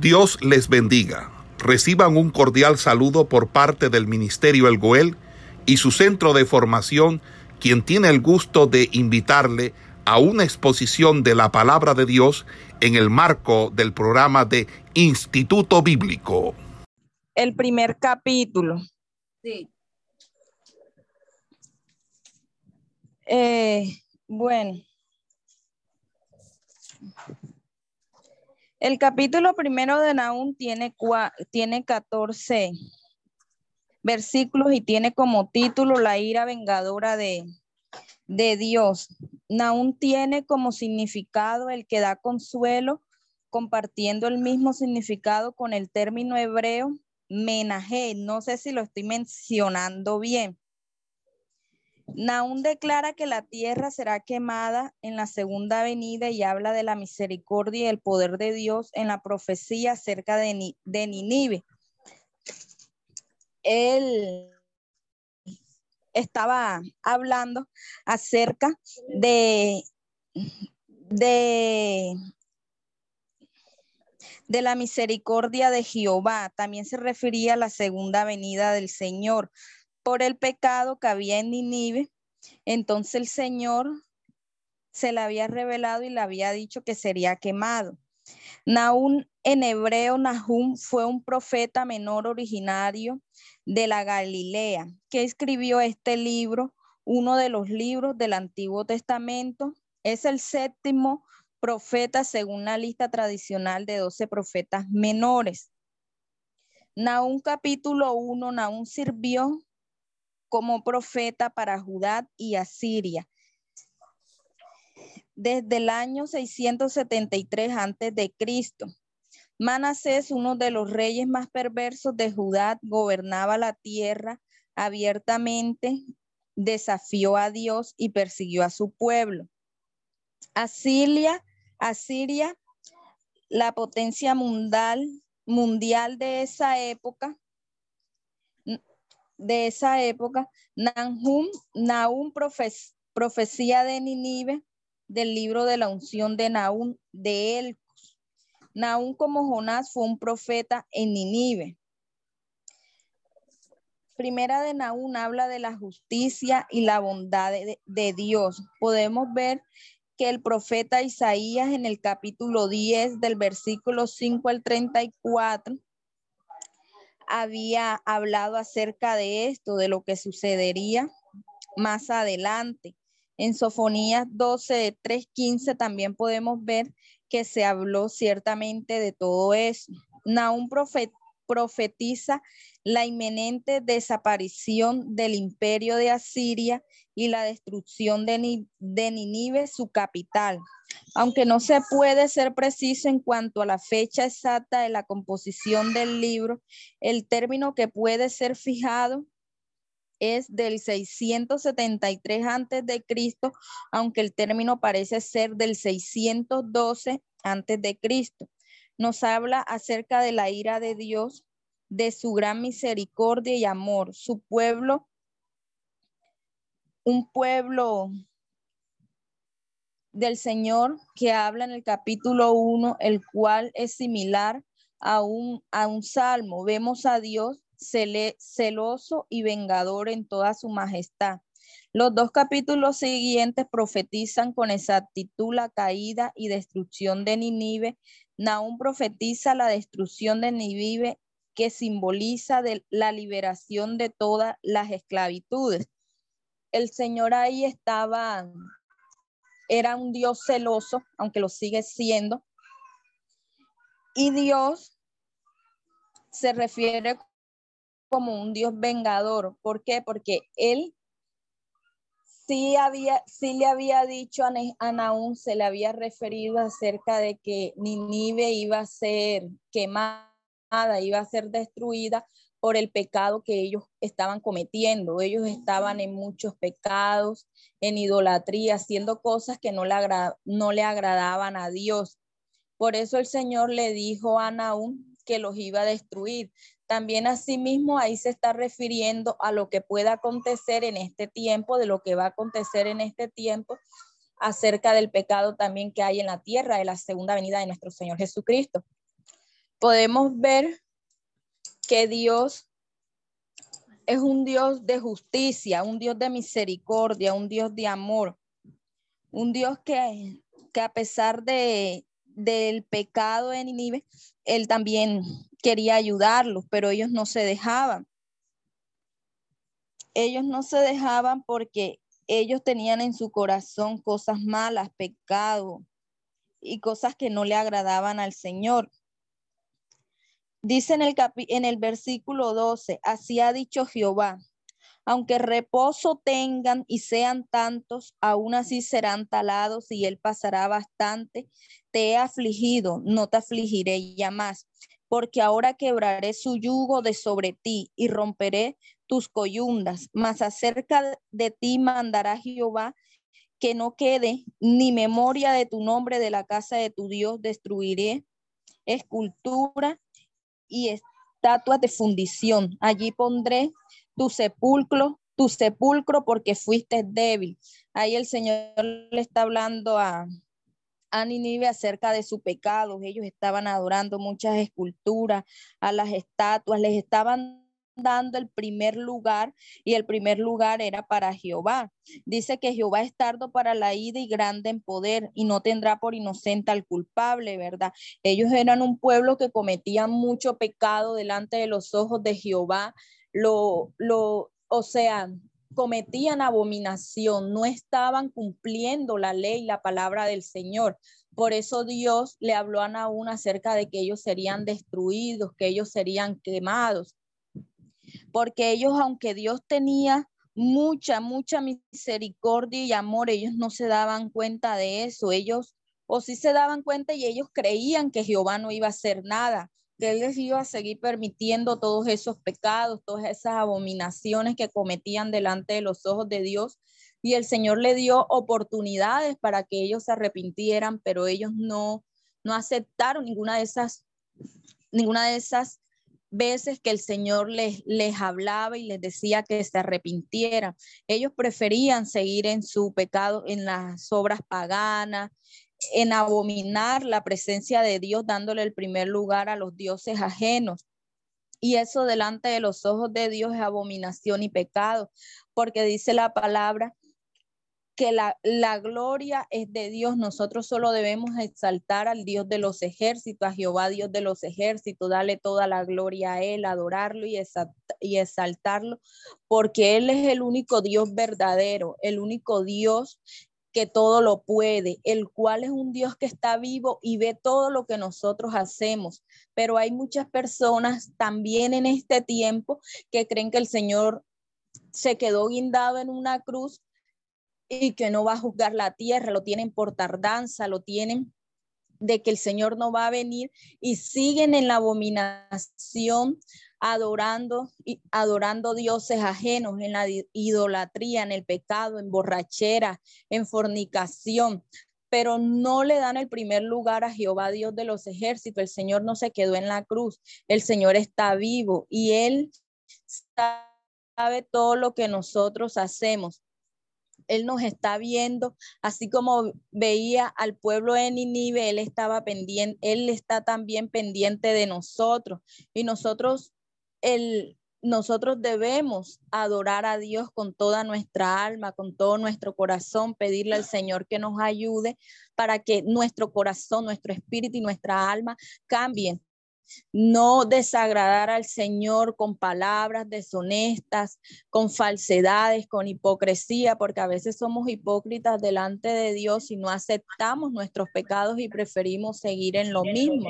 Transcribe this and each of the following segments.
Dios les bendiga. Reciban un cordial saludo por parte del Ministerio El Goel y su centro de formación, quien tiene el gusto de invitarle a una exposición de la palabra de Dios en el marco del programa de Instituto Bíblico. El primer capítulo. Sí. Eh, bueno. El capítulo primero de Nahum tiene, tiene 14 versículos y tiene como título la ira vengadora de, de Dios. Nahum tiene como significado el que da consuelo, compartiendo el mismo significado con el término hebreo menaje. No sé si lo estoy mencionando bien. Naún declara que la tierra será quemada en la segunda venida y habla de la misericordia y el poder de Dios en la profecía acerca de, de Ninive. Él estaba hablando acerca de, de, de la misericordia de Jehová. También se refería a la segunda venida del Señor por el pecado que había en Ninive. Entonces el Señor se le había revelado y le había dicho que sería quemado. Nahum en hebreo, Nahum fue un profeta menor originario de la Galilea que escribió este libro, uno de los libros del Antiguo Testamento. Es el séptimo profeta según la lista tradicional de doce profetas menores. Nahum capítulo 1, Nahum sirvió como profeta para Judá y Asiria. Desde el año 673 antes de Cristo, Manasés, uno de los reyes más perversos de Judá, gobernaba la tierra abiertamente, desafió a Dios y persiguió a su pueblo. Asiria, Asiria, la potencia mundial, mundial de esa época, de esa época, Nahum, Nahum profecía de Ninive, del libro de la unción de Nahum de Elcos. Nahum como Jonás fue un profeta en Ninive. Primera de Nahum habla de la justicia y la bondad de, de Dios. Podemos ver que el profeta Isaías en el capítulo 10 del versículo 5 al 34 había hablado acerca de esto, de lo que sucedería más adelante. En Sofonías 12, 3, 15 también podemos ver que se habló ciertamente de todo eso. Nahum profetiza la inminente desaparición del imperio de Asiria y la destrucción de, de Ninive, su capital. Aunque no se puede ser preciso en cuanto a la fecha exacta de la composición del libro, el término que puede ser fijado es del 673 antes de aunque el término parece ser del 612 antes de. Nos habla acerca de la ira de Dios de su gran misericordia y amor. Su pueblo, un pueblo del Señor que habla en el capítulo 1, el cual es similar a un, a un salmo. Vemos a Dios celoso y vengador en toda su majestad. Los dos capítulos siguientes profetizan con exactitud la caída y destrucción de Ninive. Naúm profetiza la destrucción de Ninive que simboliza la liberación de todas las esclavitudes. El Señor ahí estaba, era un Dios celoso, aunque lo sigue siendo. Y Dios se refiere como un Dios vengador. ¿Por qué? Porque Él sí, había, sí le había dicho a, a se le había referido acerca de que Ninive iba a ser quemada iba a ser destruida por el pecado que ellos estaban cometiendo. Ellos estaban en muchos pecados, en idolatría, haciendo cosas que no le, agradaban a Dios. Por eso el Señor le dijo a Naúm que los iba a destruir. También asimismo ahí se está refiriendo a lo que pueda acontecer en este tiempo, de lo que va a acontecer en este tiempo acerca del pecado también que hay en la tierra de la segunda venida de nuestro Señor Jesucristo. podemos ver que Dios es un Dios de justicia, un Dios de misericordia, un Dios de amor, un Dios que, que a pesar de, del pecado en Nínive, él también quería ayudarlos, pero ellos no se dejaban. Ellos no se dejaban porque ellos tenían en su corazón cosas malas, pecado y cosas que no le agradaban al Señor. Dice en el, en el versículo 12, así ha dicho Jehová, aunque reposo tengan y sean tantos, aún así serán talados y él pasará bastante. Te he afligido, no te afligiré ya más, porque ahora quebraré su yugo de sobre ti y romperé tus coyundas, mas acerca de ti mandará Jehová que no quede ni memoria de tu nombre de la casa de tu Dios, destruiré escultura y estatuas de fundición. Allí pondré tu sepulcro, tu sepulcro porque fuiste débil. Ahí el Señor le está hablando a, a acerca de su pecado. Ellos estaban adorando muchas esculturas, a las estatuas, les estaban dando el primer lugar y el primer lugar era para Jehová. Dice que Jehová es tardo para la ida y grande en poder y no tendrá por inocente al culpable, ¿verdad? Ellos eran un pueblo que cometía mucho pecado delante de los ojos de Jehová. Lo, lo, o sea, cometían abominación, no estaban cumpliendo la ley, la palabra del Señor. Por eso Dios le habló a Naúm acerca de que ellos serían destruidos, que ellos serían quemados porque ellos, aunque Dios tenía mucha, mucha misericordia y amor, ellos no se daban cuenta de eso, ellos o sí se daban cuenta y ellos creían que Jehová no iba a hacer nada, que él les iba a seguir permitiendo todos esos pecados, todas esas abominaciones que cometían delante de los ojos de Dios. Y el Señor le dio oportunidades para que ellos se arrepintieran, pero ellos no, no aceptaron ninguna de esas, ninguna de esas veces que el Señor les, les hablaba y les decía que se arrepintieran. Ellos preferían seguir en su pecado, en las obras paganas, en abominar la presencia de Dios, dándole el primer lugar a los dioses ajenos. Y eso delante de los ojos de Dios es abominación y pecado, porque dice la palabra que la, la, gloria es de Dios. Nosotros solo debemos exaltar al Dios de los ejércitos, a Jehová Dios de los ejércitos, darle toda la gloria a Él, adorarlo y, y exaltarlo, porque Él es el único Dios verdadero, el único Dios que todo lo puede, el cual es un Dios que está vivo y ve todo lo que nosotros hacemos. Pero hay muchas personas también en este tiempo que creen que el Señor se quedó guindado en una cruz y que no va a juzgar la tierra, lo tienen por tardanza, lo tienen de que el Señor no va a venir y siguen en la abominación adorando y adorando dioses ajenos en la idolatría, en el pecado, en borrachera, en fornicación, pero no le dan el primer lugar a Jehová Dios de los ejércitos. El Señor no se quedó en la cruz, el Señor está vivo y él sabe todo lo que nosotros hacemos. Él nos está viendo, así como veía al pueblo de Ninive, Él estaba pendiente, Él está también pendiente de nosotros. Y nosotros, el, nosotros debemos adorar a Dios con toda nuestra alma, con todo nuestro corazón, pedirle al Señor que nos ayude para que nuestro corazón, nuestro espíritu y nuestra alma cambien no desagradar al Señor con palabras deshonestas, con falsedades, con hipocresía, porque a veces somos hipócritas delante de Dios y no aceptamos nuestros pecados y preferimos seguir en lo mismo.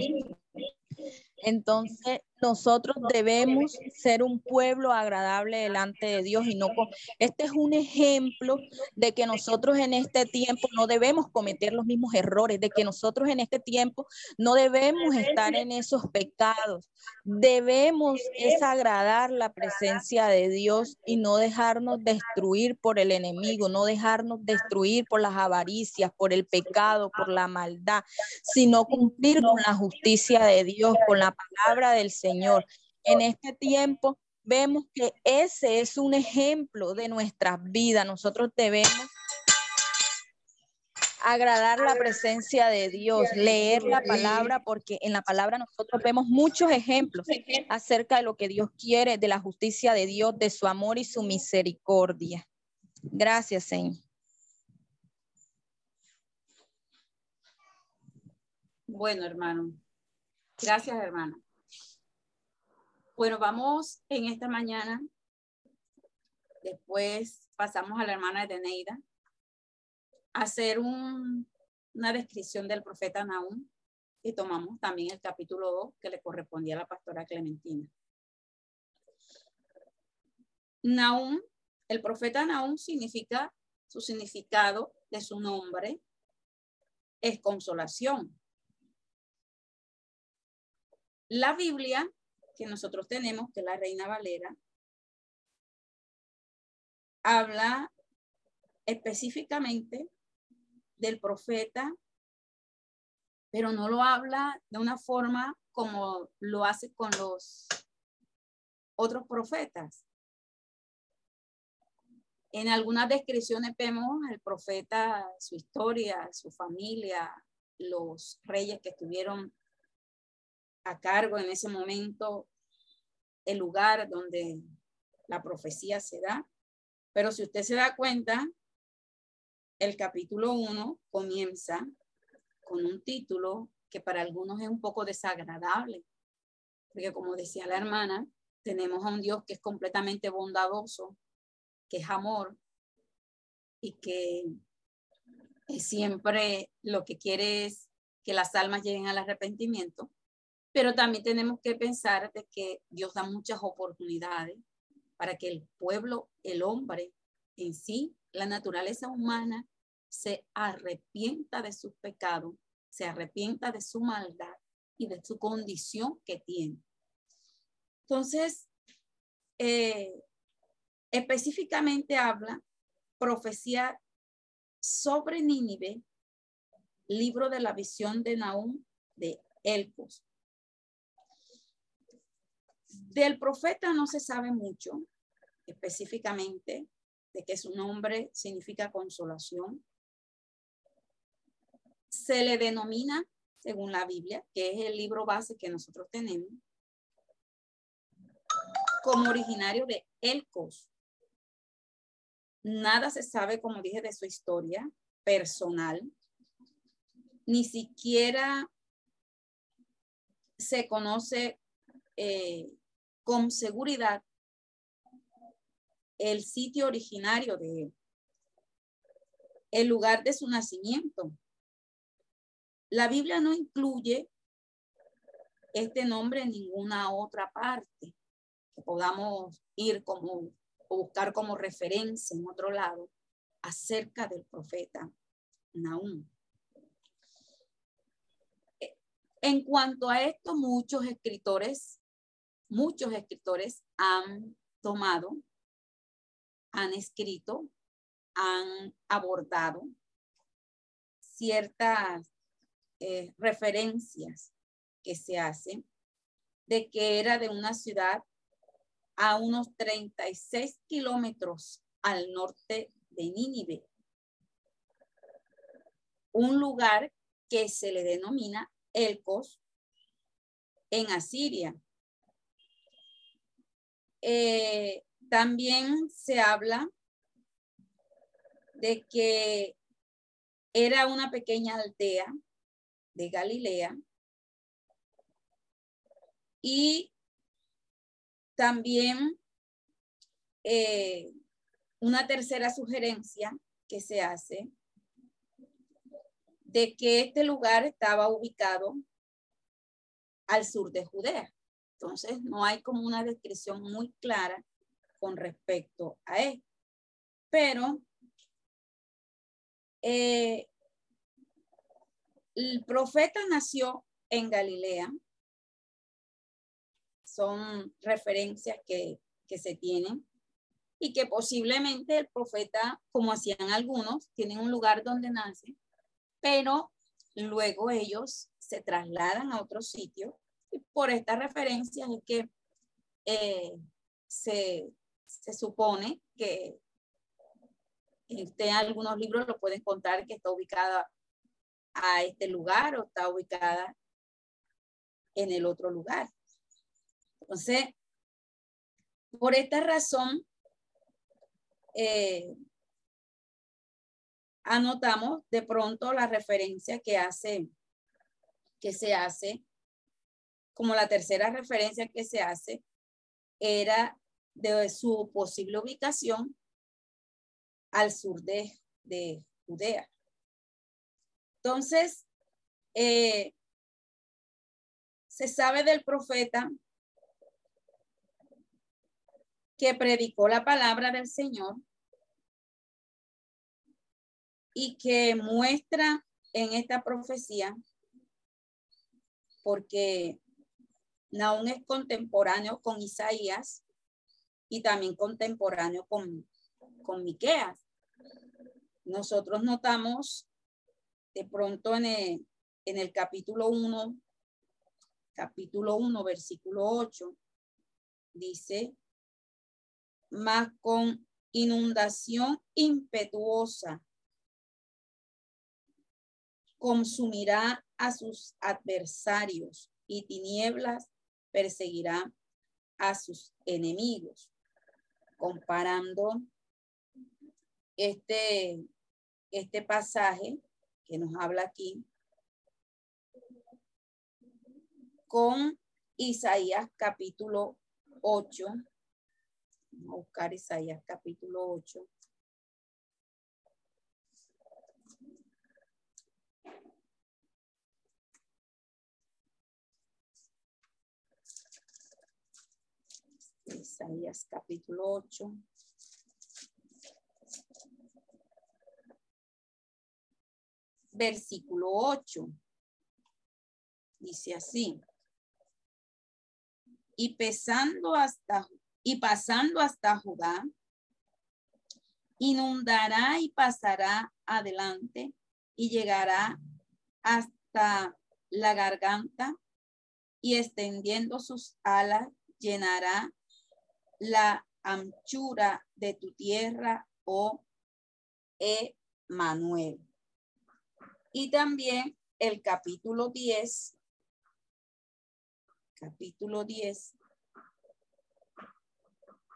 Entonces, nosotros debemos ser un pueblo agradable delante de Dios y no este es un ejemplo de que nosotros en este tiempo no debemos cometer los mismos errores, de que nosotros en este tiempo no debemos estar en esos pecados. Debemos es agradar la presencia de Dios y no dejarnos destruir por el enemigo, no dejarnos destruir por las avaricias, por el pecado, por la maldad, sino cumplir con la justicia de Dios, con la palabra del Señor Señor. En este tiempo vemos que ese es un ejemplo de nuestra vida. Nosotros debemos agradar la presencia de Dios, leer la palabra, porque en la palabra nosotros vemos muchos ejemplos acerca de lo que Dios quiere, de la justicia de Dios, de su amor y su misericordia. Gracias, Señor. Bueno, hermano. Gracias, hermana. Bueno, vamos en esta mañana. Después pasamos a la hermana de Neida hacer una descripción del profeta Naúm y tomamos también el capítulo 2 que le correspondía a la pastora Clementina. Naúm, el profeta Naúm significa, su significado de su nombre es consolación. La Biblia que nosotros tenemos, que es la Reina Valera, habla específicamente del profeta, pero no lo habla de una forma como lo hace con los otros profetas. En algunas descripciones vemos al profeta, su historia, su familia, los reyes que estuvieron a cargo en ese momento, el lugar donde la profecía se da. Pero si usted se da cuenta, el capítulo 1 comienza con un título que para algunos es un poco desagradable, porque como decía la hermana, tenemos a un Dios que es completamente bondadoso, que es amor y que siempre lo que quiere es que las almas lleguen al arrepentimiento, pero también tenemos que pensar de que Dios da muchas oportunidades para que el pueblo, el hombre en sí, la naturaleza humana se arrepienta de sus pecados, se arrepienta de su maldad y de su condición que tiene. Entonces, eh, específicamente habla profecía sobre Nínive, libro de la visión de Nahum de Elcos. Del profeta no se sabe mucho específicamente de que su nombre significa consolación. Se le denomina, según la Biblia, que es el libro base que nosotros tenemos, como originario de Elcos. Nada se sabe, como dije, de su historia personal. Ni siquiera se conoce eh, con seguridad el sitio originario de él, el lugar de su nacimiento. La Biblia no incluye este nombre en ninguna otra parte que podamos ir como o buscar como referencia en otro lado acerca del profeta Nahum. En cuanto a esto, muchos escritores, muchos escritores han tomado han escrito, han abordado ciertas eh, referencias que se hacen de que era de una ciudad a unos 36 kilómetros al norte de Nínive, un lugar que se le denomina Elcos en Asiria. Eh, también se habla de que era una pequeña aldea de Galilea y también eh, una tercera sugerencia que se hace de que este lugar estaba ubicado al sur de Judea. Entonces, no hay como una descripción muy clara con respecto a él. Pero eh, el profeta nació en Galilea. Son referencias que, que se tienen y que posiblemente el profeta, como hacían algunos, tienen un lugar donde nace, pero luego ellos se trasladan a otro sitio por estas referencias es que eh, se, se supone que en algunos libros lo pueden contar que está ubicada a este lugar o está ubicada en el otro lugar. Entonces, por esta razón, eh, anotamos de pronto la referencia que hace, que se hace, como la tercera referencia que se hace, era de su posible ubicación al sur de, de Judea. Entonces, eh, se sabe del profeta que predicó la palabra del Señor y que muestra en esta profecía, porque Naún es contemporáneo con Isaías y también contemporáneo con, con Miqueas. Nosotros notamos de pronto en el, en el capítulo 1, capítulo 1, versículo 8, dice, más con inundación impetuosa consumirá a sus adversarios y tinieblas perseguirá a sus enemigos. Comparando este, este pasaje que nos habla aquí con Isaías capítulo 8. Vamos a buscar Isaías capítulo 8. Isaías capítulo 8. Versículo 8. Dice así. Y pesando hasta y pasando hasta Judá, inundará y pasará adelante y llegará hasta la garganta y extendiendo sus alas llenará la anchura de tu tierra, oh Emanuel. Y también el capítulo 10, capítulo 10,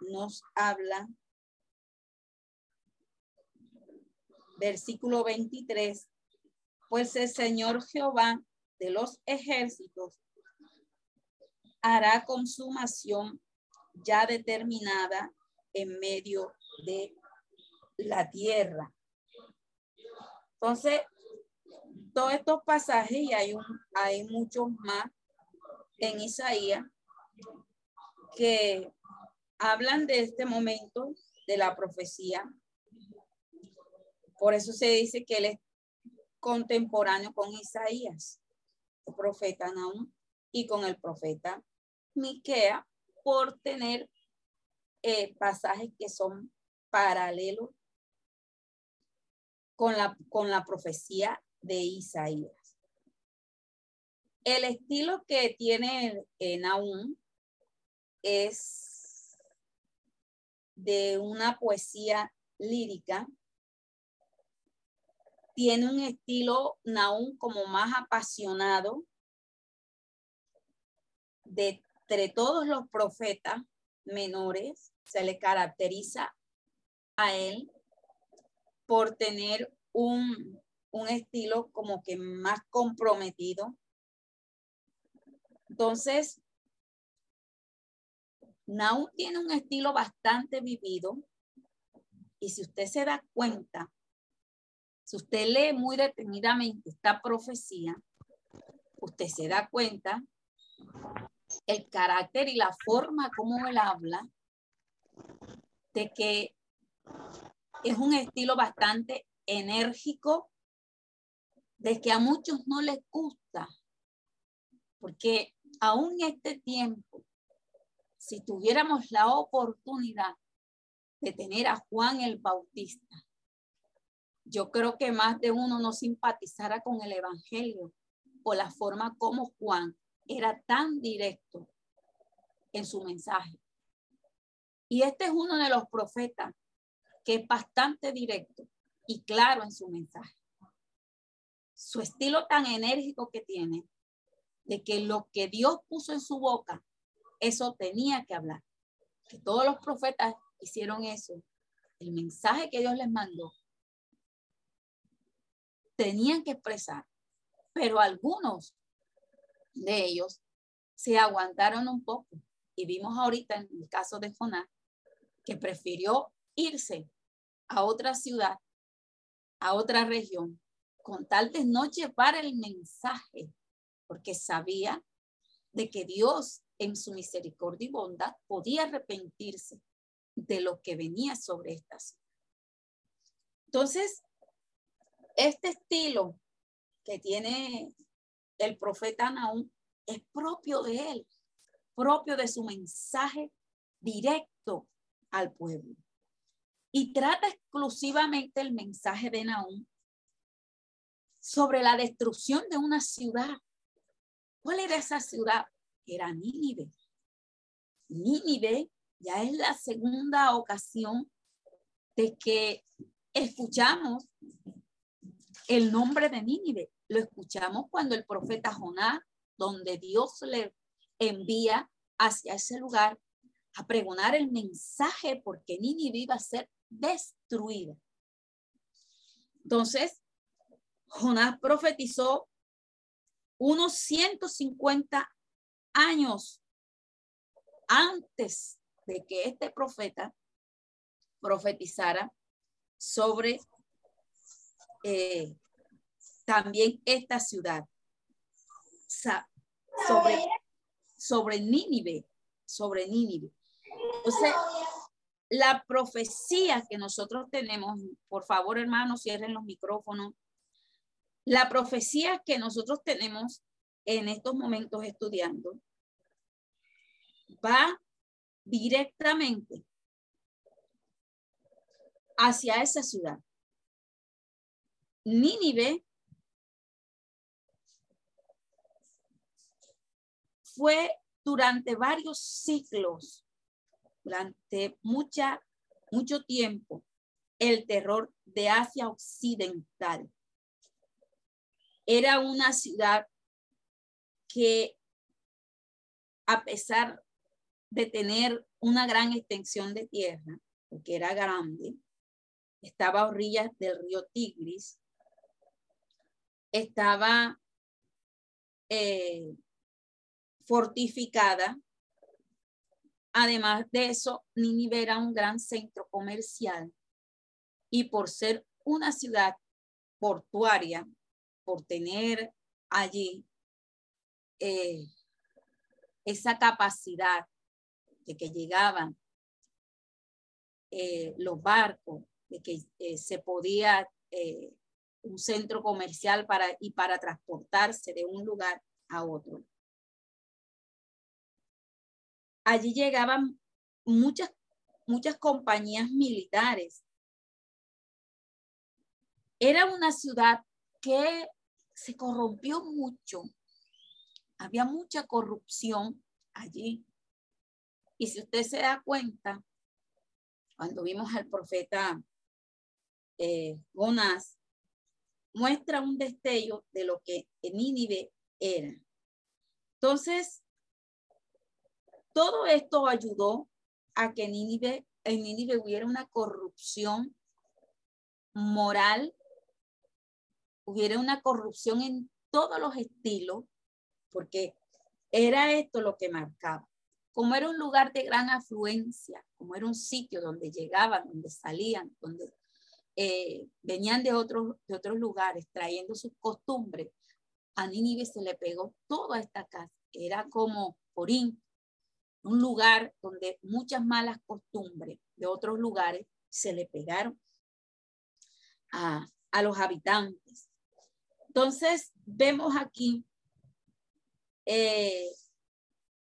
nos habla, versículo 23, pues el Señor Jehová de los ejércitos hará consumación ya determinada en medio de la tierra. Entonces, todos estos pasajes, y hay, un, hay muchos más en Isaías, que hablan de este momento de la profecía. Por eso se dice que él es contemporáneo con Isaías, el profeta Naum, y con el profeta Miquea, por tener eh, pasajes que son paralelos con la, con la profecía de Isaías. El estilo que tiene eh, es de una poesía lírica. Tiene un estilo Naum como más apasionado de entre todos los profetas menores, se le caracteriza a él por tener un, un estilo como que más comprometido. Entonces, Nau tiene un estilo bastante vivido y si usted se da cuenta, si usted lee muy detenidamente esta profecía, usted se da cuenta el carácter y la forma como él habla, de que es un estilo bastante enérgico, de que a muchos no les gusta, porque aún en este tiempo, si tuviéramos la oportunidad de tener a Juan el Bautista, yo creo que más de uno no simpatizara con el Evangelio por la forma como Juan era tan directo en su mensaje. Y este es uno de los profetas que es bastante directo y claro en su mensaje. su estilo tan enérgico que tiene, de que lo que Dios puso en su boca, eso tenía que hablar. Que todos los profetas hicieron eso. El mensaje que Dios les mandó, tenían que expresar. Pero algunos de ellos se aguantaron un poco. Y vimos ahorita en el caso de Jonás que prefirió irse a otra ciudad, a otra región, con tal de no llevar el mensaje, porque sabía de que Dios en su misericordia y bondad podía arrepentirse de lo que venía sobre estas. Entonces, este estilo que tiene el profeta Naúm es propio de él, propio de su mensaje directo al pueblo. Y trata exclusivamente el mensaje de Naúm sobre la destrucción de una ciudad. ¿Cuál era esa ciudad? Era Nínive. Nínive ya es la segunda ocasión de que escuchamos el nombre de Nínive. Lo escuchamos cuando el profeta Jonás, donde Dios le envía hacia ese lugar a pregonar el mensaje porque Nínive iba a ser destruida. Entonces, Jonás profetizó unos 150 años antes de que este profeta profetizara sobre eh, también esta ciudad, sobre, sobre Nínive, sobre Nínive. Entonces, la profecía que nosotros tenemos, por favor, hermanos, cierren los micrófonos. La profecía que nosotros tenemos en estos momentos estudiando va directamente hacia esa ciudad. Nínive fue durante varios ciclos, durante mucha, mucho tiempo, el terror de Asia Occidental. Era una ciudad que a pesar de tener una gran extensión de tierra, porque era grande, estaba a orillas del río Tigris, estaba eh, fortificada. Además de eso, Nínive era un gran centro comercial y por ser una ciudad portuaria, por tener allí eh, esa capacidad de que llegaban eh, los barcos, de que eh, se podía un centro comercial para, y para transportarse de un lugar a otro allí llegaban muchas, muchas compañías militares. Era una ciudad que se corrompió mucho. Había mucha corrupción allí. Y si usted se da cuenta, cuando vimos al profeta eh, muestra un destello de lo que Nínive era. Entonces, todo esto ayudó a que en Nínive hubiera una corrupción moral, hubiera una corrupción en todos los estilos, porque era esto lo que marcaba. Como era un lugar de gran afluencia, como era un sitio donde llegaban, donde salían, donde eh, venían de otros, de otros lugares trayendo sus costumbres, a Nínive se le pegó toda esta casa. Era como Porín, un lugar donde muchas malas costumbres de otros lugares se le pegaron a, los habitantes. Entonces, vemos aquí eh,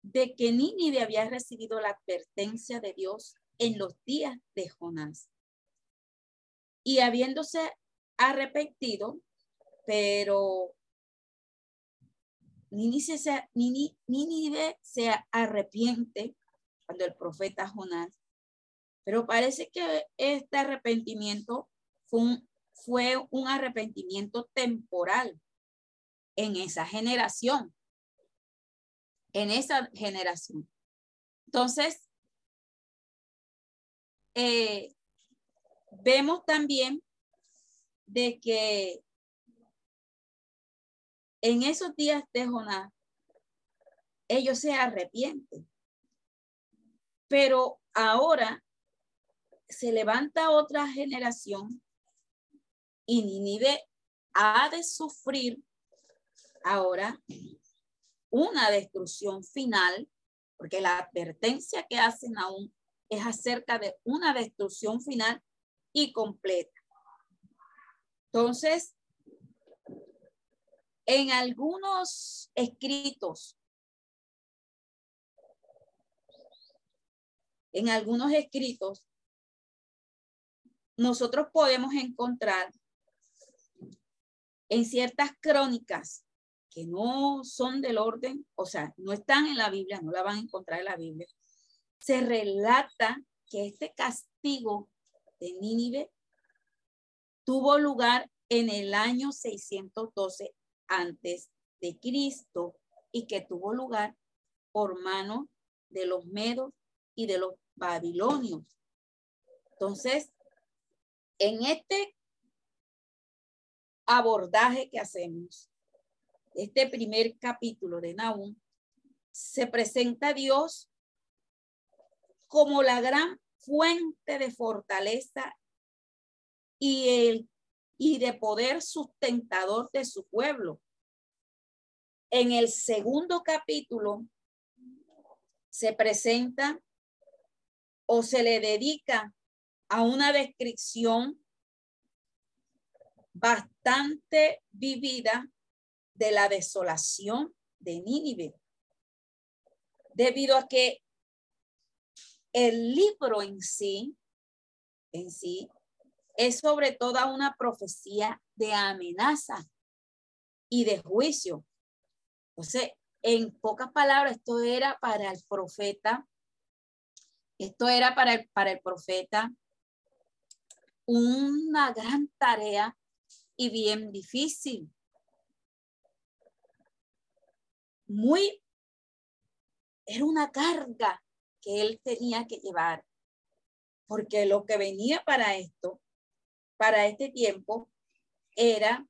de que Nínive había recibido la advertencia de Dios en los días de Jonás. Y habiéndose arrepentido, pero Nínive se, se arrepiente cuando el profeta Jonás, pero parece que este arrepentimiento fue un, fue un arrepentimiento temporal, en esa generación. En esa generación. Entonces, eh, vemos también de que en esos días de Jonás, ellos se arrepienten. Pero ahora se levanta otra generación y Nínive ha de sufrir ahora una destrucción final, porque la advertencia que hacen aún es acerca de una destrucción final y completa. Entonces, en algunos escritos, en algunos escritos, nosotros podemos encontrar en ciertas crónicas que no son del orden, o sea, no están en la Biblia, no la van a encontrar en la Biblia, se relata que este castigo de Nínive tuvo lugar en el año 612 antes de Cristo y que tuvo lugar por mano de los medos y de los babilonios. Entonces, en este abordaje que hacemos, este primer capítulo de Nahum, se presenta a Dios como la gran fuente de fortaleza y, el, y de poder sustentador de su pueblo. En el segundo capítulo se presenta o se le dedica a una descripción bastante vivida de la desolación de Nínive, debido a que el libro en sí, en sí, es sobre todo una profecía de amenaza y de juicio. Entonces, en pocas palabras, esto era para el profeta, esto era para el, para el profeta una gran tarea y bien difícil. Muy, era una carga que él tenía que llevar, porque lo que venía para esto, para este tiempo, era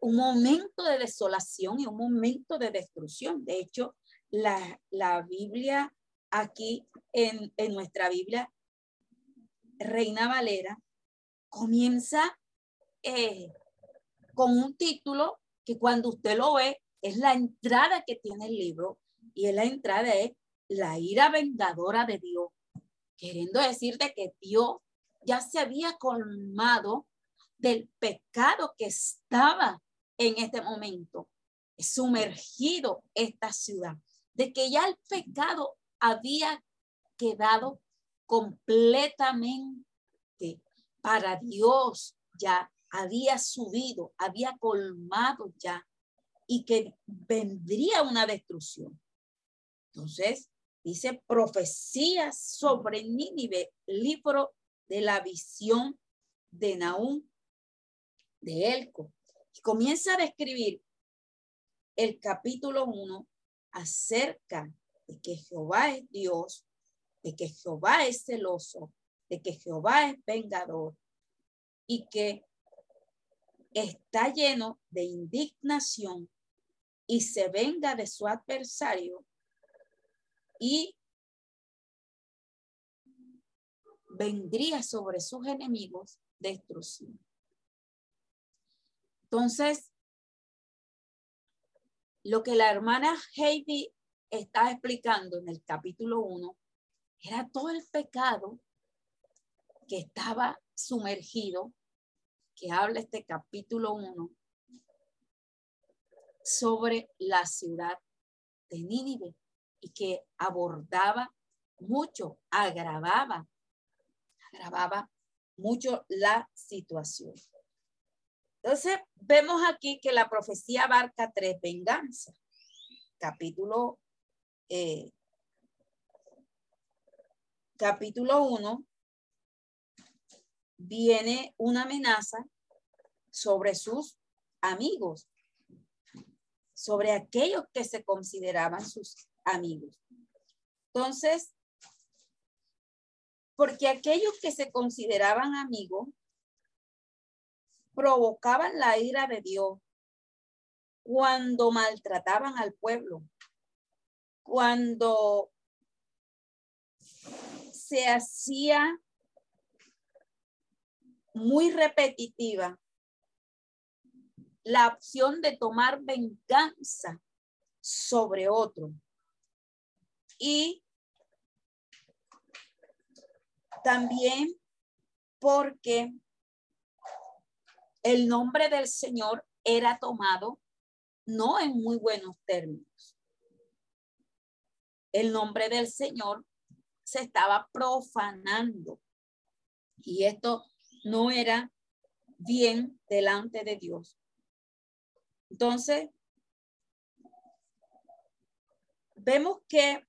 un momento de desolación y un momento de destrucción. De hecho, la, la Biblia aquí en, en nuestra Biblia, Reina Valera, comienza eh, con un título que cuando usted lo ve es la entrada que tiene el libro y la entrada es la ira vengadora de Dios, queriendo decirte que Dios ya se había colmado del pecado que estaba en este momento, sumergido esta ciudad, de que ya el pecado había quedado completamente para Dios, ya había subido, había colmado ya y que vendría una destrucción. Entonces, dice profecías sobre Nínive, libro de la visión de Naúm de Elco. Y comienza a describir el capítulo 1 acerca de que Jehová es Dios, de que Jehová es celoso, de que Jehová es vengador y que está lleno de indignación y se venga de su adversario y vendría sobre sus enemigos destrucción. Entonces, lo que la hermana Heidi está explicando en el capítulo 1 era todo el pecado que estaba sumergido, que habla este capítulo 1 sobre la ciudad de Nínive y que abordaba mucho, agravaba, agravaba mucho la situación. Entonces, vemos aquí que la profecía abarca tres venganzas. Capítulo, eh, capítulo 1 viene una amenaza sobre sus amigos. sobre aquellos que se consideraban sus amigos. Entonces, porque aquellos que se consideraban amigos provocaban la ira de Dios cuando maltrataban al pueblo, cuando se hacía muy repetitiva la opción de tomar venganza sobre otro. Y también porque el nombre del Señor era tomado no en muy buenos términos. El nombre del Señor se estaba profanando y esto no era bien delante de Dios. Entonces, vemos que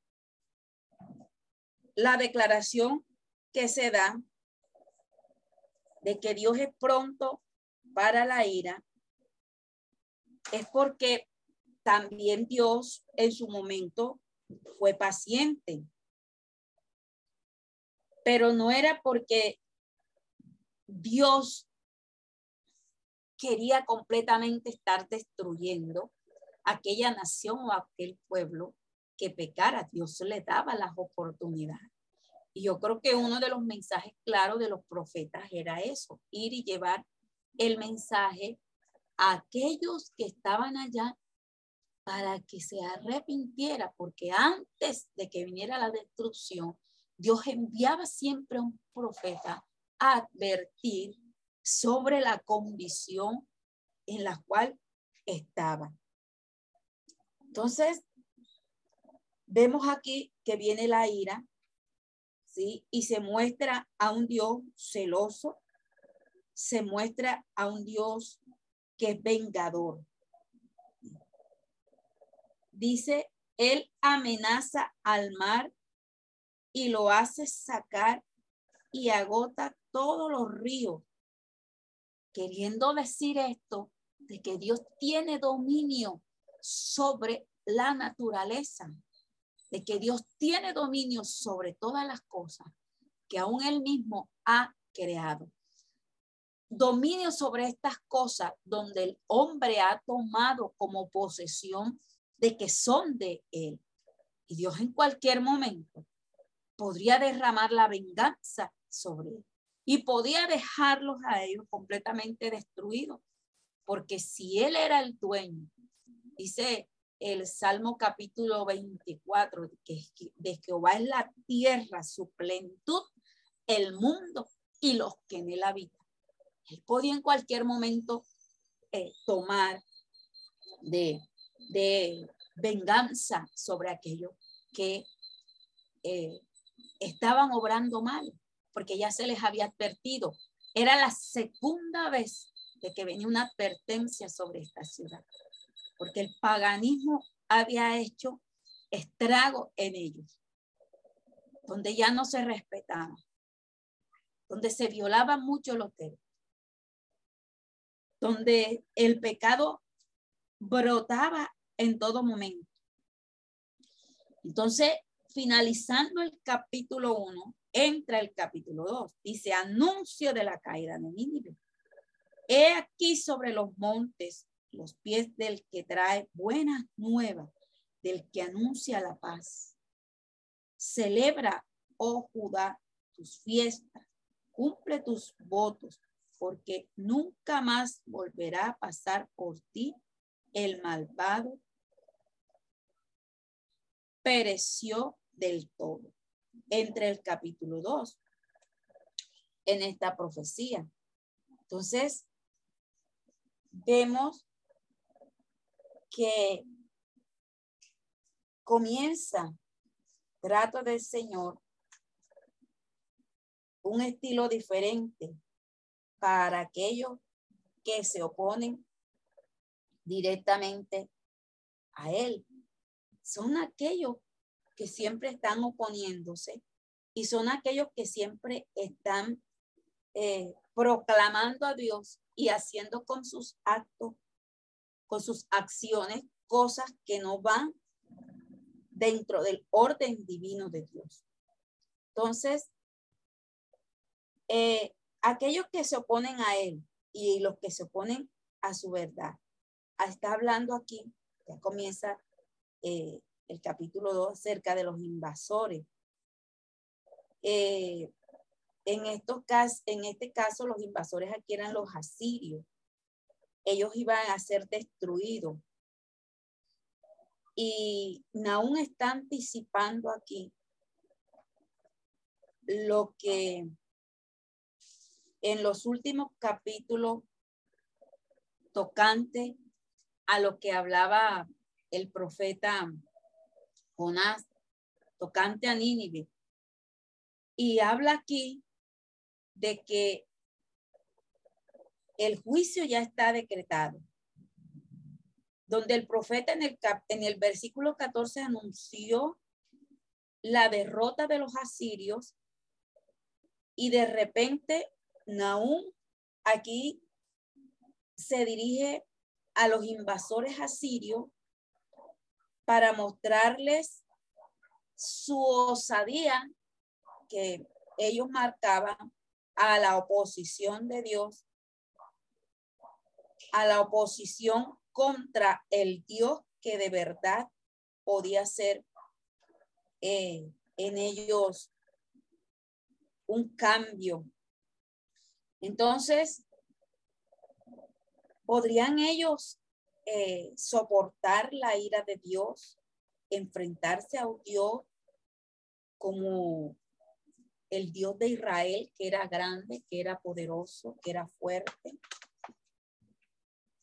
la declaración que se da de que Dios es pronto para la ira es porque también Dios en su momento fue paciente. Pero no era porque Dios quería completamente estar destruyendo aquella nación o aquel pueblo que pecara. Dios le daba las oportunidades. Yo creo que uno de los mensajes claros de los profetas era eso, ir y llevar el mensaje a aquellos que estaban allá para que se arrepintiera, porque antes de que viniera la destrucción, Dios enviaba siempre a un profeta a advertir sobre la condición en la cual estaba. Entonces, vemos aquí que viene la ira, ¿sí? Y se muestra a un Dios celoso, se muestra a un Dios que es vengador. Dice, él amenaza al mar y lo hace sacar y agota todos los ríos queriendo decir esto de que Dios tiene dominio sobre la naturaleza, de que Dios tiene dominio sobre todas las cosas que aún Él mismo ha creado. Dominio sobre estas cosas donde el hombre ha tomado como posesión de que son de Él. Y Dios en cualquier momento podría derramar la venganza sobre Él y podía dejarlos a ellos completamente destruidos, porque si él era el dueño, dice el Salmo capítulo 24, que de Jehová es la tierra, su plenitud, el mundo y los que en él habitan. Él podía en cualquier momento eh, tomar de, de, venganza sobre aquellos que eh, estaban obrando mal porque ya se les había advertido. Era la segunda vez de que venía una advertencia sobre esta ciudad, porque el paganismo había hecho estrago en ellos, donde ya no se respetaban, donde se violaban mucho los derechos, donde el pecado brotaba en todo momento. Entonces, finalizando el capítulo 1, entra el capítulo 2. Dice, anuncio de la caída de Nínive. He aquí sobre los montes los pies del que trae buenas nuevas, del que anuncia la paz. Celebra, oh Judá, tus fiestas, cumple tus votos, porque nunca más volverá a pasar por ti el malvado. Pereció del todo entre el capítulo 2 en esta profecía. Entonces, vemos que comienza trato del Señor un estilo diferente para aquellos que se oponen directamente a Él. Son aquellos que siempre están oponiéndose y son aquellos que siempre están eh, proclamando a Dios y haciendo con sus actos, con sus acciones, cosas que no van dentro del orden divino de Dios. Entonces, eh, aquellos que se oponen a Él y los que se oponen a su verdad, ah, está hablando aquí, ya comienza eh, el capítulo 2 acerca de los invasores. Eh, en, estos en este caso, los invasores aquí eran los asirios. Ellos iban a ser destruidos. Y aún está anticipando aquí lo que en los últimos capítulos tocante a lo que hablaba el profeta Jonás, tocante a Nínive. Y habla aquí de que el juicio ya está decretado. Donde el profeta en el, en el versículo 14 anunció la derrota de los asirios y de repente Naúm aquí se dirige a los invasores asirios para mostrarles su osadía que ellos marcaban a la oposición de Dios, a la oposición contra el Dios que de verdad podía ser eh, en ellos un cambio. Entonces, ¿podrían ellos eh, soportar la ira de Dios, enfrentarse a un Dios como el Dios de Israel, que era grande, que era poderoso, que era fuerte.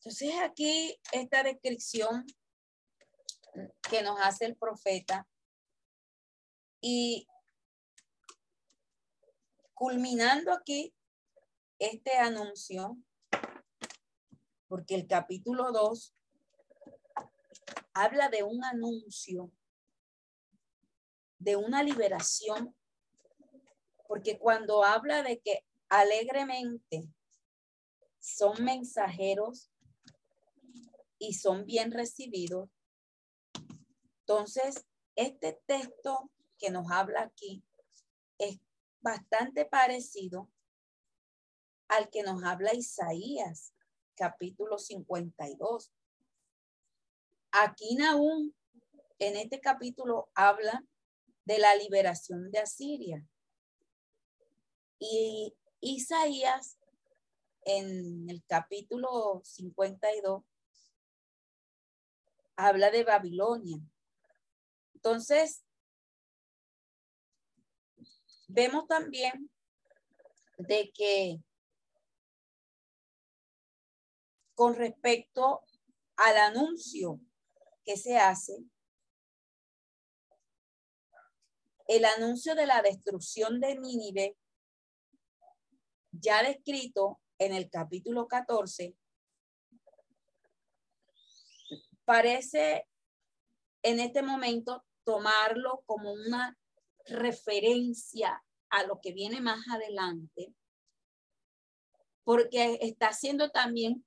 Entonces aquí esta descripción que nos hace el profeta y culminando aquí este anuncio, porque el capítulo 2 habla de un anuncio, de una liberación porque cuando habla de que alegremente son mensajeros y son bien recibidos, entonces este texto que nos habla aquí es bastante parecido al que nos habla Isaías, capítulo 52. Aquí aún en este capítulo habla de la liberación de Asiria. Y Isaías en el capítulo 52 habla de Babilonia. Entonces, vemos también de que con respecto al anuncio que se hace, el anuncio de la destrucción de Nínive ya descrito en el capítulo 14, parece en este momento tomarlo como una referencia a lo que viene más adelante, porque está haciendo también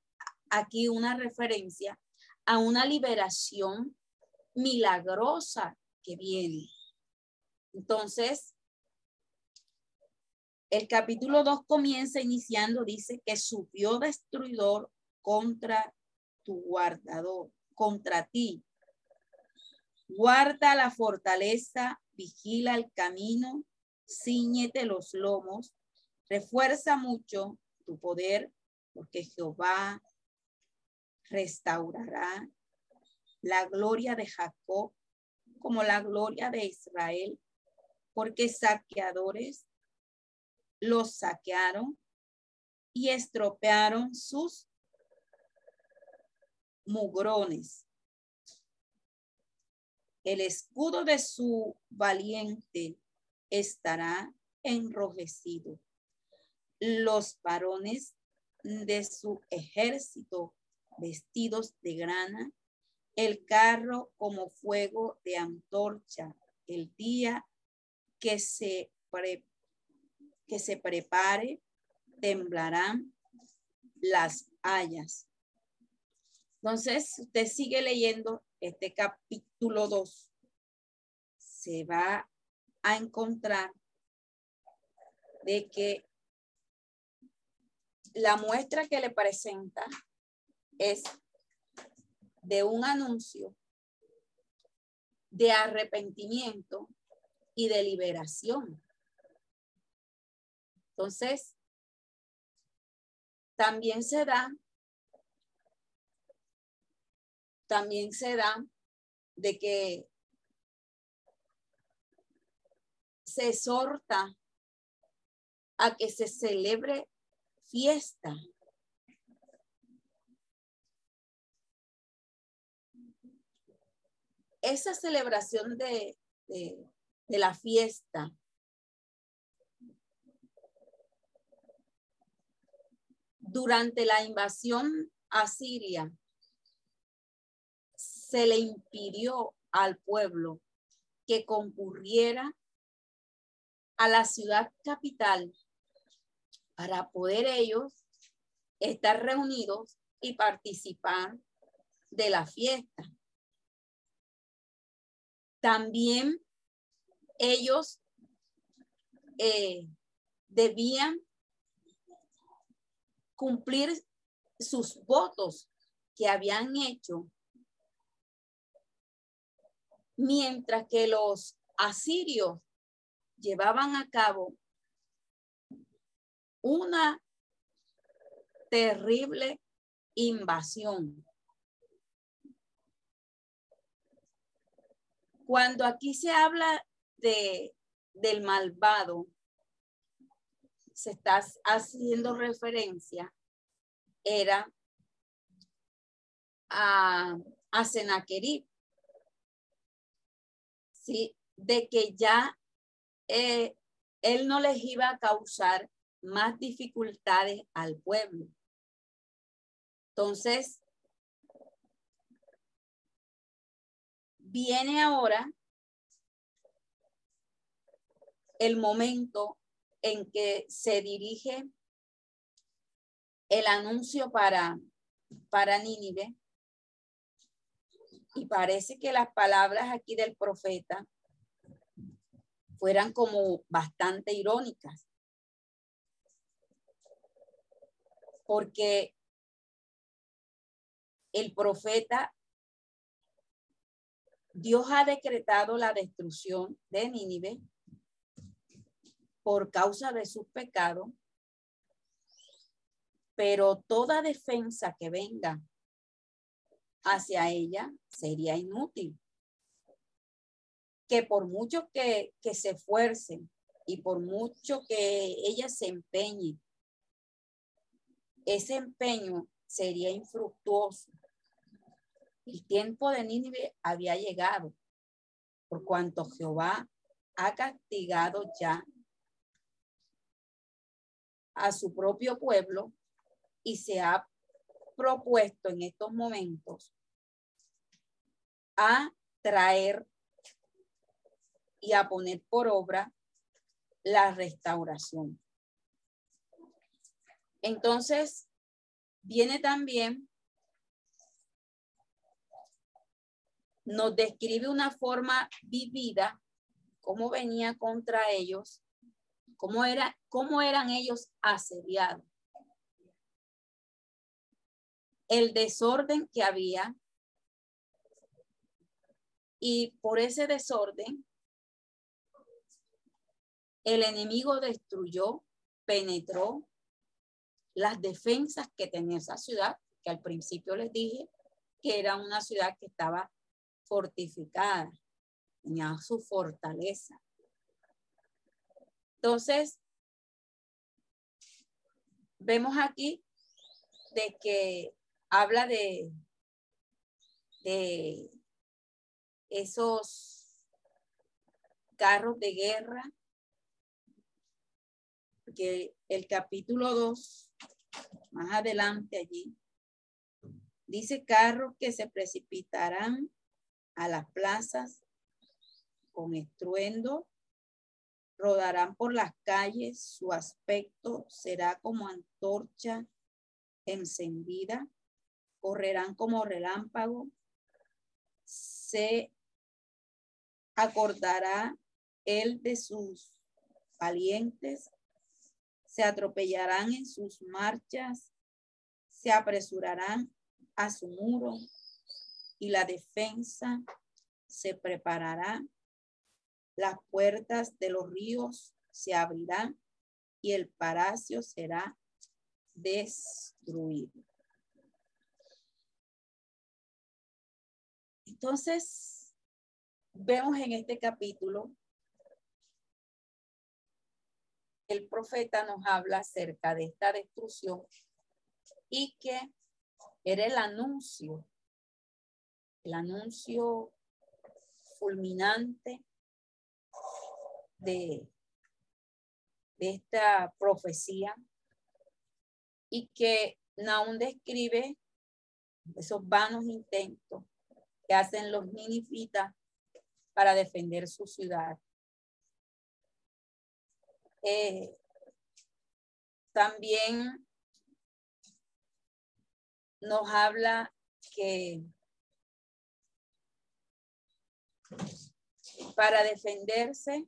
aquí una referencia a una liberación milagrosa que viene. Entonces, el capítulo 2 comienza iniciando, dice que subió destruidor contra tu guardador, contra ti. Guarda la fortaleza, vigila el camino, ciñete los lomos, refuerza mucho tu poder, porque Jehová restaurará la gloria de Jacob como la gloria de Israel, porque saqueadores los saquearon y estropearon sus mugrones. El escudo de su valiente estará enrojecido. Los varones de su ejército vestidos de grana, el carro como fuego de antorcha, el día que se que se prepare, temblarán las hayas. Entonces, usted sigue leyendo este capítulo 2, se va a encontrar de que la muestra que le presenta es de un anuncio de arrepentimiento y de liberación. Entonces, también se da, también se da de que se exhorta a que se celebre fiesta. Esa celebración de, de, la fiesta durante la invasión a Siria se le impidió al pueblo que concurriera a la ciudad capital para poder ellos estar reunidos y participar de la fiesta. También ellos eh, debían cumplir sus votos que habían hecho, mientras que los asirios llevaban a cabo una terrible invasión. Cuando aquí se habla de, del malvado, se está haciendo referencia, era a, a Senaquerib, de que ya eh, él no les iba a causar más dificultades al pueblo. Entonces, viene ahora el momento en que se dirige el anuncio para, para Nínive. Y parece que las palabras aquí del profeta fueran como bastante irónicas. porque el profeta, Dios ha decretado la destrucción de Nínive por causa de sus pecados, pero toda defensa que venga hacia ella sería inútil. Que por mucho que, que se esfuercen y por mucho que ella se empeñe ese empeño sería infructuoso. El tiempo de Nínive había llegado, por cuanto Jehová ha castigado ya a su propio pueblo y se ha propuesto en estos momentos a traer y a poner por obra la restauración. Entonces, viene también, nos describe una forma vivida, cómo venía contra ellos, cómo, era, cómo eran ellos asediados. El desorden que había y por ese desorden el enemigo destruyó, penetró, las defensas que tenía esa ciudad, que al principio les dije que era una ciudad que estaba fortificada, tenía su fortaleza. Entonces, vemos aquí de que habla de, de esos carros de guerra, que el capítulo 2 más adelante allí, dice carros que se precipitarán a las plazas con estruendo, rodarán por las calles, su aspecto será como antorcha encendida, correrán como relámpago, se acordará él de sus valientes, se atropellarán en sus marchas, se apresurarán a su muro y la defensa se preparará. Las puertas de los ríos se abrirán y el palacio será destruido. Entonces, vemos en este capítulo, el profeta nos habla acerca de esta destrucción y que era el anuncio, el anuncio fulminante de, esta profecía y que Naún describe esos vanos intentos que hacen los ninifitas para defender su ciudad. Eh, también nos habla que para defenderse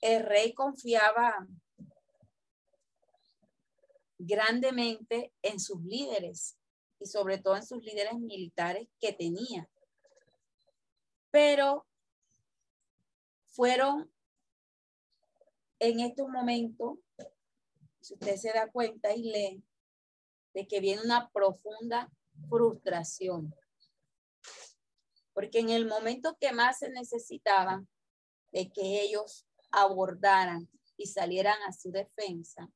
el rey confiaba grandemente en sus líderes y sobre todo en sus líderes militares que tenía. Pero fueron en estos momentos, si usted se da cuenta y lee, de que viene una profunda frustración. Porque en el momento que más se necesitaban de que ellos abordaran y salieran a su defensa,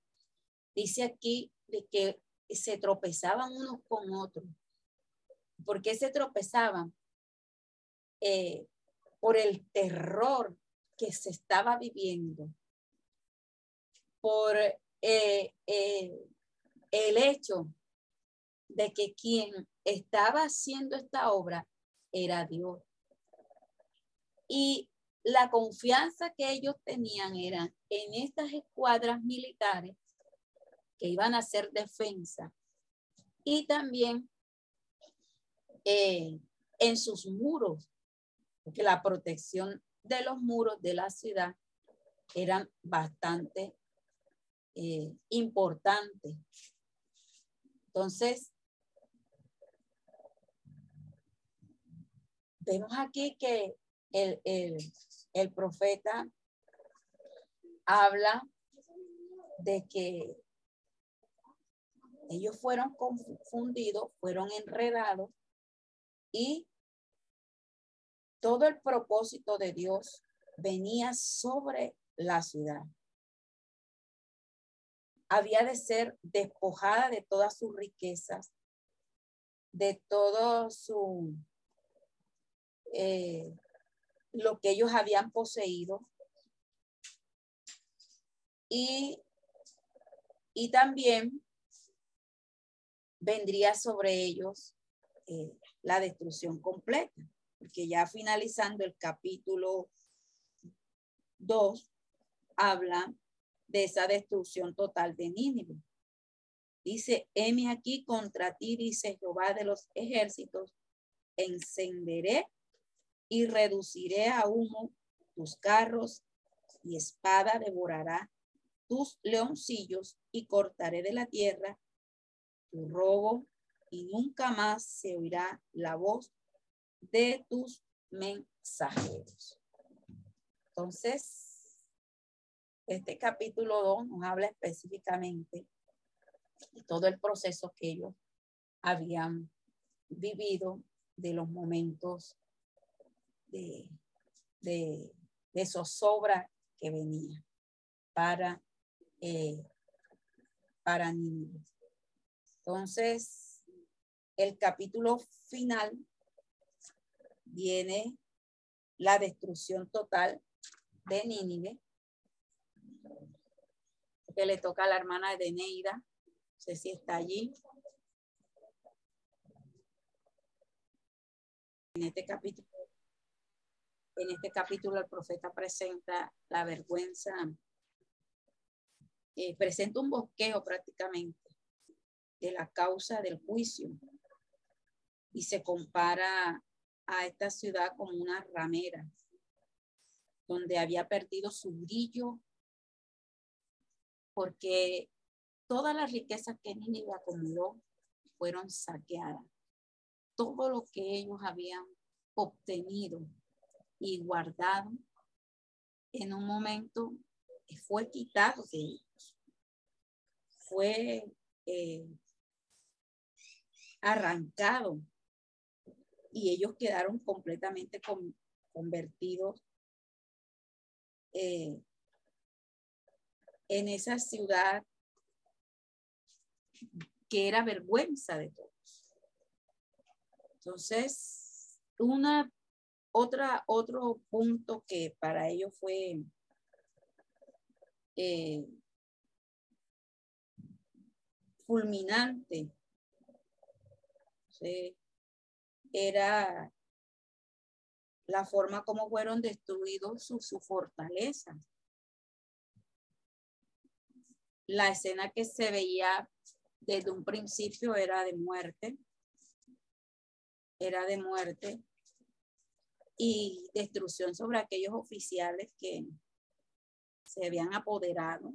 dice aquí de que se tropezaban unos con otros. ¿Por qué se tropezaban? Eh, por el terror que se estaba viviendo, por eh, eh, el hecho de que quien estaba haciendo esta obra era Dios. Y la confianza que ellos tenían era en estas escuadras militares que iban a hacer defensa y también eh, en sus muros, porque la protección de los muros de la ciudad eran bastante eh, importantes. Entonces, vemos aquí que el, el profeta habla de que ellos fueron confundidos, fueron enredados y todo el propósito de Dios venía sobre la ciudad. Había de ser despojada de todas sus riquezas, de todo su, eh, lo que ellos habían poseído. Y, y también vendría sobre ellos eh, la destrucción completa porque ya finalizando el capítulo 2, habla de esa destrucción total de Nínive. Dice, heme aquí contra ti, dice Jehová de los ejércitos, encenderé y reduciré a humo tus carros y espada devorará tus leoncillos y cortaré de la tierra tu robo y nunca más se oirá la voz de tus mensajeros. Entonces, este capítulo 2 nos habla específicamente de todo el proceso que ellos habían vivido, de los momentos de, de, de zozobra que venía para, eh, para niños. Entonces, el capítulo final viene la destrucción total de Nínive, que le toca a la hermana de Neida, no sé si está allí. En este capítulo, en este capítulo el profeta presenta la vergüenza, eh, presenta un bosquejo prácticamente de la causa del juicio y se compara a esta ciudad como una ramera, donde había perdido su brillo, porque todas las riquezas que Nínive acumuló fueron saqueadas. Todo lo que ellos habían obtenido y guardado en un momento fue quitado de ellos. Fue eh, arrancado y ellos quedaron completamente convertidos eh, en esa ciudad que era vergüenza de todos. Entonces, una otra, otro punto que para ellos fue eh, fulminante era la forma como fueron destruidos sus su fortalezas. La escena que se veía desde un principio era de muerte, era de muerte y destrucción sobre aquellos oficiales que se habían apoderado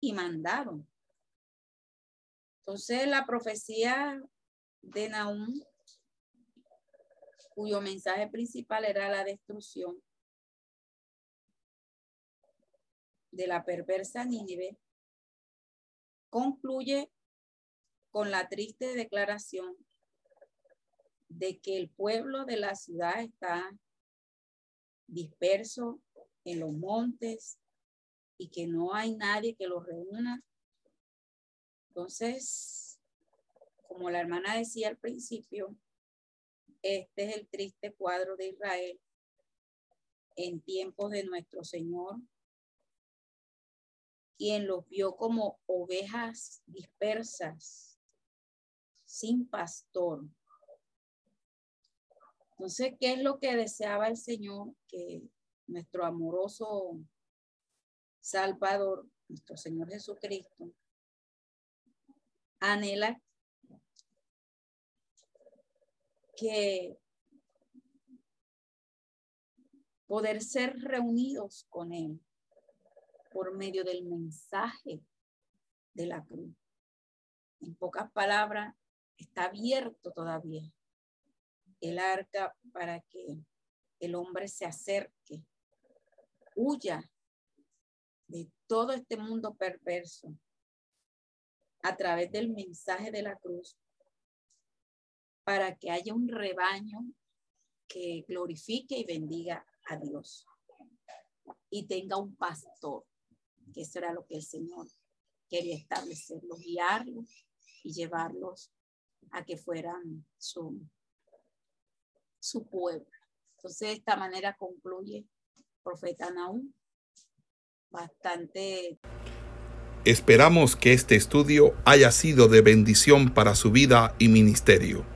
y mandaron. Entonces la profecía de Nahum, cuyo mensaje principal era la destrucción de la perversa Nínive, concluye con la triste declaración de que el pueblo de la ciudad está disperso en los montes y que no hay nadie que los reúna. Entonces, como la hermana decía al principio, este es el triste cuadro de Israel en tiempos de nuestro Señor, quien los vio como ovejas dispersas, sin pastor. Entonces, ¿qué es lo que deseaba el Señor? Que nuestro amoroso Salvador, nuestro Señor Jesucristo, anhela que poder ser reunidos con Él por medio del mensaje de la cruz. En pocas palabras, está abierto todavía el arca para que el hombre se acerque, huya de todo este mundo perverso a través del mensaje de la cruz para que haya un rebaño que glorifique y bendiga a Dios y tenga un pastor, que eso era lo que el Señor quería establecerlos, guiarlos y llevarlos a que fueran su, su pueblo. Entonces, de esta manera concluye profeta Naúm. Bastante. Esperamos que este estudio haya sido de bendición para su vida y ministerio.